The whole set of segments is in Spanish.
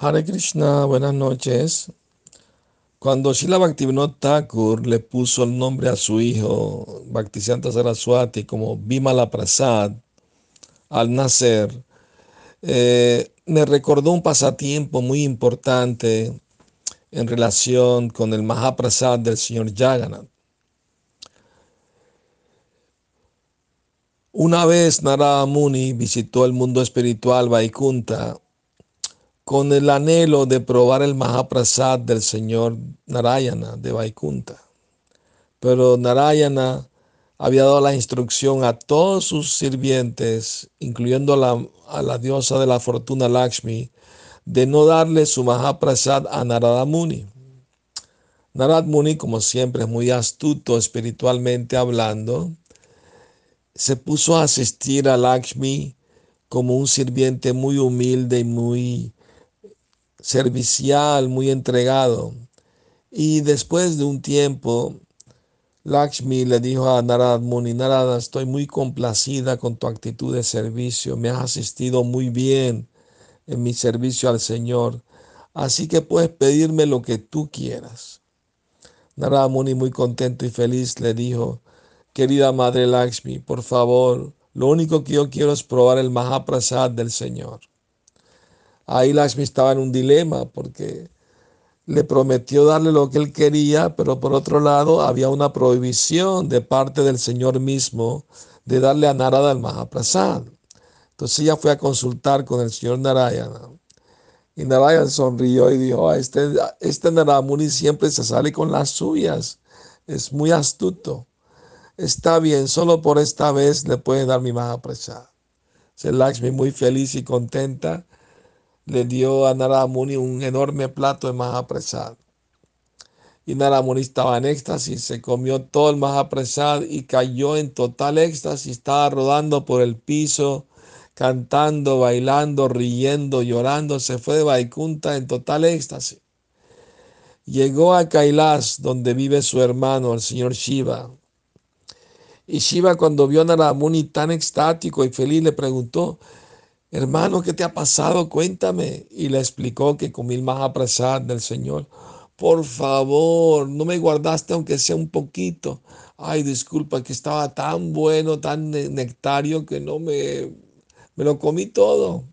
Hare Krishna, buenas noches. Cuando Srila Bhaktivinoda Thakur le puso el nombre a su hijo Bhaktisiddhanta Saraswati como Bimala Prasad al nacer, eh, me recordó un pasatiempo muy importante en relación con el Mahaprasad del señor Jagannath. Una vez Narada Muni visitó el mundo espiritual Vaikunta con el anhelo de probar el Mahaprasad del señor Narayana de Vaikunta. Pero Narayana había dado la instrucción a todos sus sirvientes, incluyendo a la, diosa de la fortuna Lakshmi, de no darle su Mahaprasad a Narada Muni. Narad Muni, como siempre, es muy astuto espiritualmente hablando, se puso a asistir a Lakshmi como un sirviente muy humilde y muy servicial, muy entregado. Y después de un tiempo, Lakshmi le dijo a Narad Muni, Narada, estoy muy complacida con tu actitud de servicio, me has asistido muy bien en mi servicio al Señor, así que puedes pedirme lo que tú quieras. Narada Muni, muy contento y feliz, le dijo, querida Madre Lakshmi, por favor, lo único que yo quiero es probar el Mahaprasad del Señor. Ahí Lakshmi estaba en un dilema porque le prometió darle lo que él quería, pero por otro lado había una prohibición de parte del Señor mismo de darle a Narada el Mahaprasad. Entonces ella fue a consultar con el señor Narayana. Y Narayana sonrió y dijo, este, este Naramuni siempre se sale con las suyas. Es muy astuto. Está bien, solo por esta vez le puede dar mi Mahaprasad. Lakshmi muy feliz y contenta le dio a Naramuni un enorme plato de Mahaprasad. Y Naramuni estaba en éxtasis, se comió todo el Mahaprasad y cayó en total éxtasis, estaba rodando por el piso, cantando, bailando, riendo, llorando, se fue de Vaikunta en total éxtasis. Llegó a Kailas, donde vive su hermano, el señor Shiva. Y Shiva cuando vio a Naramuni tan extático y feliz le preguntó, hermano, ¿qué te ha pasado? Cuéntame. Y le explicó que comí el Mahaprasad del Señor. Por favor, no me guardaste aunque sea un poquito. Ay, disculpa, que estaba tan bueno, tan nectario que no me, me lo comí todo.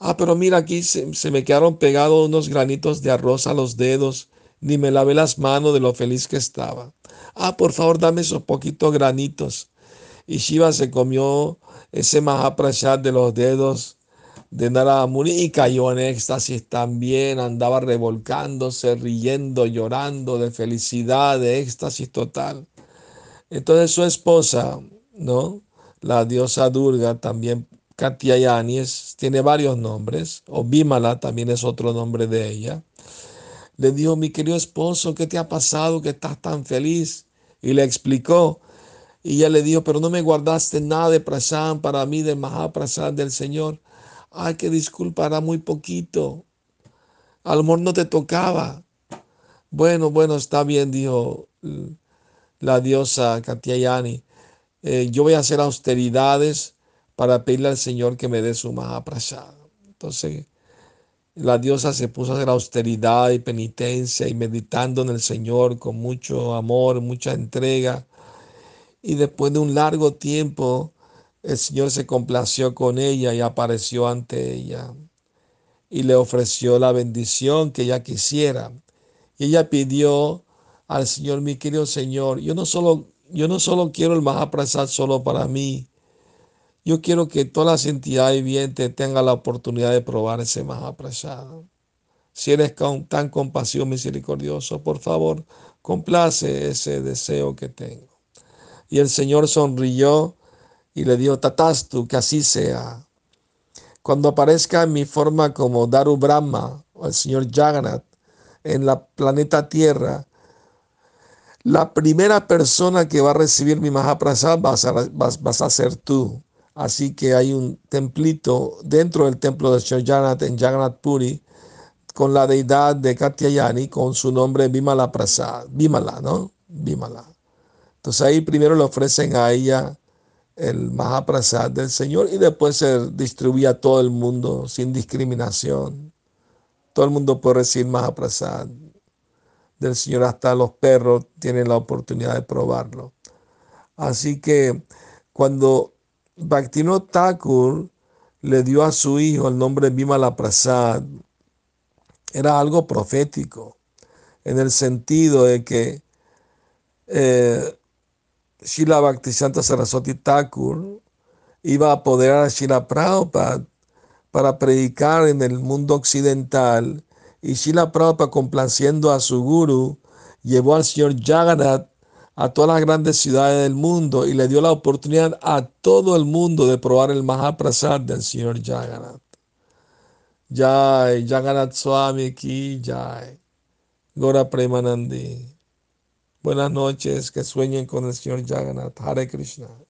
Ah, pero mira, aquí se, se me quedaron pegados unos granitos de arroz a los dedos. Ni me lavé las manos de lo feliz que estaba. Ah, por favor, dame esos poquitos granitos. Y Shiva se comió ese Mahaprasad de los dedos de Narada Muni y cayó en éxtasis también, andaba revolcándose, riendo, llorando de felicidad, de éxtasis total. Entonces su esposa, ¿no? La diosa Durga, también Katyayani, tiene varios nombres, o Bimala también es otro nombre de ella. Le dijo, mi querido esposo, ¿qué te ha pasado que estás tan feliz? Y le explicó y ella le dijo, pero no me guardaste nada de prasad para mí, de Mahaprasad del Señor. Ay, que disculpa, era muy poquito. A lo mejor no te tocaba. Bueno, bueno, está bien, dijo la diosa Katyayani. Eh, yo voy a hacer austeridades para pedirle al Señor que me dé su Mahaprasad. Entonces, la diosa se puso a hacer austeridad y penitencia y meditando en el Señor con mucho amor, mucha entrega y después de un largo tiempo, el Señor se complació con ella y apareció ante ella y le ofreció la bendición que ella quisiera. Y ella pidió al Señor, mi querido Señor, yo no solo, yo no solo quiero el Mahaprasad solo para mí, yo quiero que todas las entidades vivientes tengan la oportunidad de probar ese Mahaprasad. Si eres tan compasivo, misericordioso, por favor, complace ese deseo que tengo. Y el Señor sonrió y le dijo, Tatastu, que así sea. Cuando aparezca en mi forma como Daru Brahma o el Señor Jagannath en la planeta Tierra, la primera persona que va a recibir mi Mahaprasad vas a, vas, a ser tú. Así que hay un templito dentro del templo de Señor Jagannath en Jagannath Puri con la deidad de Katyayani con su nombre Bimala Prasad. Bimala, ¿no? Bimala. Entonces ahí primero le ofrecen a ella el Mahaprasad del Señor y después se distribuye a todo el mundo sin discriminación. todo el mundo puede recibir Mahaprasad del Señor, hasta los perros tienen la oportunidad de probarlo. Así que cuando Bhaktino Thakur le dio a su hijo el nombre Bimala Prasad, era algo profético, en el sentido de que eh, Shila Bhaktisanta Saraswati Thakur iba a apoderar a Shila Prabhupada para predicar en el mundo occidental y Shila Prabhupada complaciendo a su guru llevó al señor Jagannath a todas las grandes ciudades del mundo y le dio la oportunidad a todo el mundo de probar el Mahaprasad del señor Jagannath. Jai, Jagannath Swami ki Jai, Gora Premanandi. Buenas noches, que sueñen con el señor Jagannath. Hare Krishna.